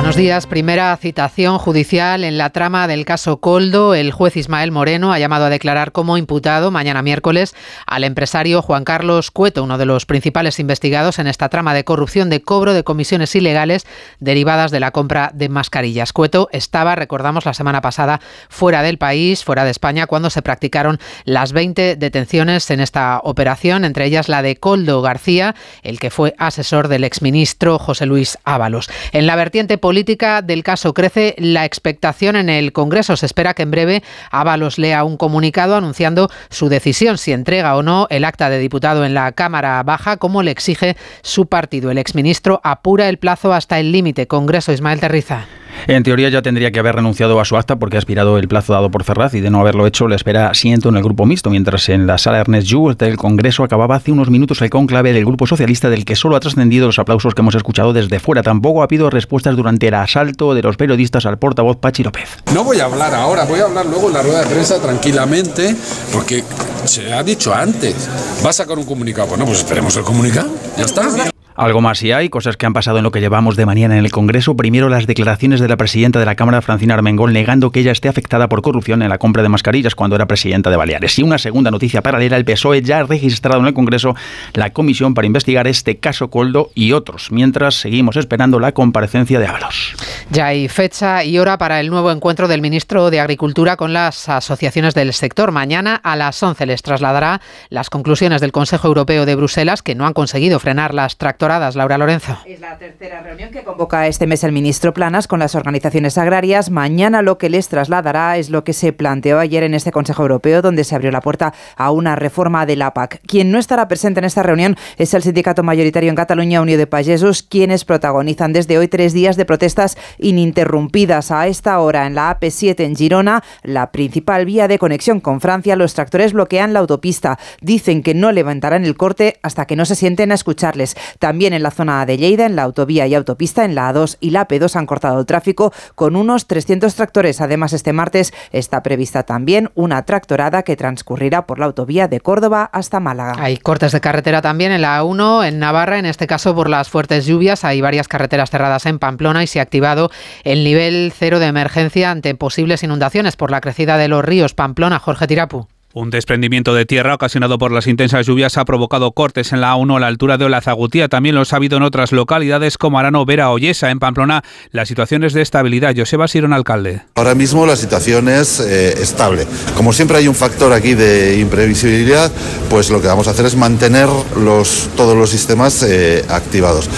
Buenos días. Primera citación judicial en la trama del caso Coldo. El juez Ismael Moreno ha llamado a declarar como imputado mañana miércoles al empresario Juan Carlos Cueto, uno de los principales investigados en esta trama de corrupción de cobro de comisiones ilegales derivadas de la compra de mascarillas. Cueto estaba, recordamos, la semana pasada fuera del país, fuera de España, cuando se practicaron las 20 detenciones en esta operación, entre ellas la de Coldo García, el que fue asesor del exministro José Luis Ábalos. En la vertiente política del caso crece la expectación en el Congreso. Se espera que en breve Ábalos lea un comunicado anunciando su decisión, si entrega o no el acta de diputado en la Cámara Baja, como le exige su partido. El exministro apura el plazo hasta el límite. Congreso Ismael Terriza. En teoría ya tendría que haber renunciado a su acta porque ha aspirado el plazo dado por Ferraz y de no haberlo hecho le espera asiento en el grupo mixto, mientras en la sala Ernest Jules del Congreso acababa hace unos minutos el conclave del grupo socialista del que solo ha trascendido los aplausos que hemos escuchado desde fuera. Tampoco ha habido respuestas durante el asalto de los periodistas al portavoz Pachi López. No voy a hablar ahora, voy a hablar luego en la rueda de prensa tranquilamente porque se ha dicho antes. ¿Va a sacar un comunicado? Bueno, pues esperemos el comunicado. Ya está. Algo más si hay, cosas que han pasado en lo que llevamos de mañana en el Congreso. Primero, las declaraciones de la presidenta de la Cámara, Francina Armengol, negando que ella esté afectada por corrupción en la compra de mascarillas cuando era presidenta de Baleares. Y una segunda noticia paralela, el PSOE ya ha registrado en el Congreso la comisión para investigar este caso Coldo y otros, mientras seguimos esperando la comparecencia de Ábalos. Ya hay fecha y hora para el nuevo encuentro del ministro de Agricultura con las asociaciones del sector. Mañana a las 11 les trasladará las conclusiones del Consejo Europeo de Bruselas que no han conseguido frenar las tractoradas Laura Lorenzo. Es la tercera reunión que convoca este mes el ministro Planas con las organizaciones agrarias. Mañana lo que les trasladará es lo que se planteó ayer en este Consejo Europeo, donde se abrió la puerta a una reforma de la PAC. Quien no estará presente en esta reunión es el sindicato mayoritario en Cataluña, Unión de Pagesos, quienes protagonizan desde hoy tres días de protestas ininterrumpidas. A esta hora, en la AP7 en Girona, la principal vía de conexión con Francia, los tractores bloquean la autopista. Dicen que no levantarán el corte hasta que no se sienten a escucharles. También en la zona de Lleida, en la autovía y autopista, en la A2 y la P2 han cortado el tráfico con unos 300 tractores. Además, este martes está prevista también una tractorada que transcurrirá por la autovía de Córdoba hasta Málaga. Hay cortes de carretera también en la A1 en Navarra, en este caso por las fuertes lluvias. Hay varias carreteras cerradas en Pamplona y se ha activado el nivel cero de emergencia ante posibles inundaciones por la crecida de los ríos. Pamplona, Jorge Tirapu. Un desprendimiento de tierra ocasionado por las intensas lluvias ha provocado cortes en la A1 a la altura de Olazagutía. También los ha habido en otras localidades como Arano, Vera o Yesa. En Pamplona, la situación es de estabilidad. Joseba Sirón, alcalde. Ahora mismo la situación es eh, estable. Como siempre hay un factor aquí de imprevisibilidad, pues lo que vamos a hacer es mantener los, todos los sistemas eh, activados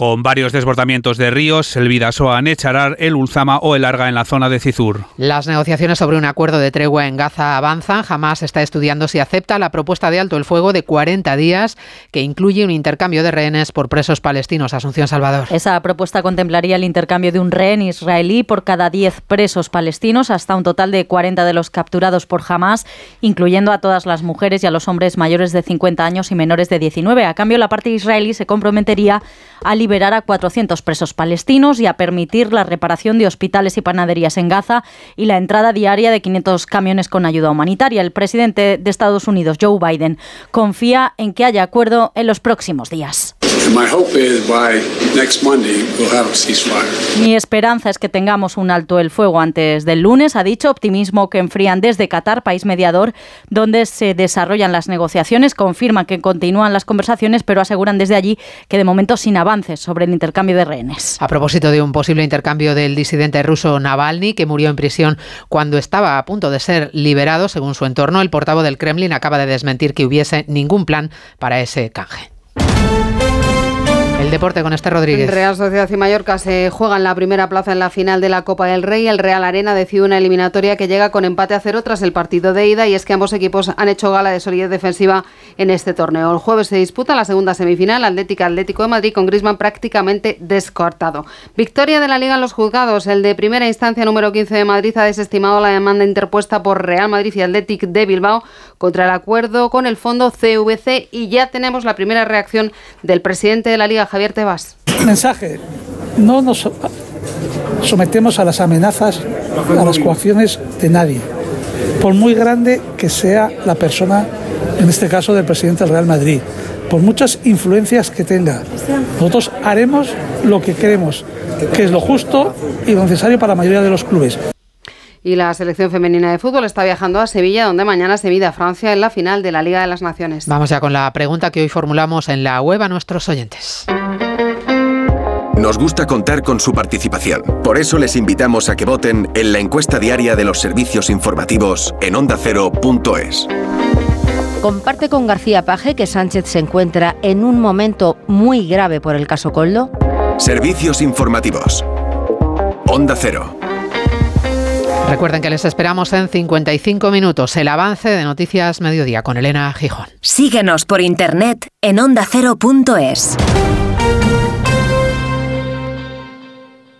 con varios desbordamientos de ríos, el Vidasoa, Necharar, el Ulzama o el Arga en la zona de Cizur. Las negociaciones sobre un acuerdo de tregua en Gaza avanzan. Jamás está estudiando si acepta la propuesta de alto el fuego de 40 días que incluye un intercambio de rehenes por presos palestinos. Asunción Salvador. Esa propuesta contemplaría el intercambio de un rehén israelí por cada 10 presos palestinos, hasta un total de 40 de los capturados por Hamas, incluyendo a todas las mujeres y a los hombres mayores de 50 años y menores de 19. A cambio, la parte israelí se comprometería a liberar a 400 presos palestinos y a permitir la reparación de hospitales y panaderías en Gaza y la entrada diaria de 500 camiones con ayuda humanitaria. El presidente de Estados Unidos, Joe Biden, confía en que haya acuerdo en los próximos días. Mi esperanza es que tengamos un alto el fuego antes del lunes, ha dicho, optimismo que enfrían desde Qatar, país mediador, donde se desarrollan las negociaciones, confirman que continúan las conversaciones, pero aseguran desde allí que de momento sin avances sobre el intercambio de rehenes. A propósito de un posible intercambio del disidente ruso Navalny, que murió en prisión cuando estaba a punto de ser liberado, según su entorno, el portavoz del Kremlin acaba de desmentir que hubiese ningún plan para ese canje. Deporte con este Rodríguez. Real Sociedad y Mallorca se juegan la primera plaza en la final de la Copa del Rey. El Real Arena decide una eliminatoria que llega con empate a cero tras el partido de ida y es que ambos equipos han hecho gala de solidez defensiva en este torneo. El jueves se disputa la segunda semifinal, Atlética Atlético de Madrid, con Grisman prácticamente descartado. Victoria de la Liga en los juzgados. El de primera instancia número 15 de Madrid ha desestimado la demanda interpuesta por Real Madrid y Atlético de Bilbao contra el acuerdo con el fondo CVC y ya tenemos la primera reacción del presidente de la Liga, Javier Tebas. Mensaje, no nos sometemos a las amenazas, a las coacciones de nadie, por muy grande que sea la persona, en este caso del presidente del Real Madrid. por muchas influencias que tenga. Nosotros haremos lo que queremos, que es lo justo y lo necesario para la mayoría de los clubes. Y la selección femenina de fútbol está viajando a Sevilla, donde mañana se mide a Francia en la final de la Liga de las Naciones. Vamos ya con la pregunta que hoy formulamos en la web a nuestros oyentes. Nos gusta contar con su participación. Por eso les invitamos a que voten en la encuesta diaria de los servicios informativos en ondacero.es. ¿Comparte con García Paje que Sánchez se encuentra en un momento muy grave por el caso Coldo? Servicios informativos. Onda Cero. Recuerden que les esperamos en 55 minutos el avance de Noticias Mediodía con Elena Gijón. Síguenos por internet en ondacero.es.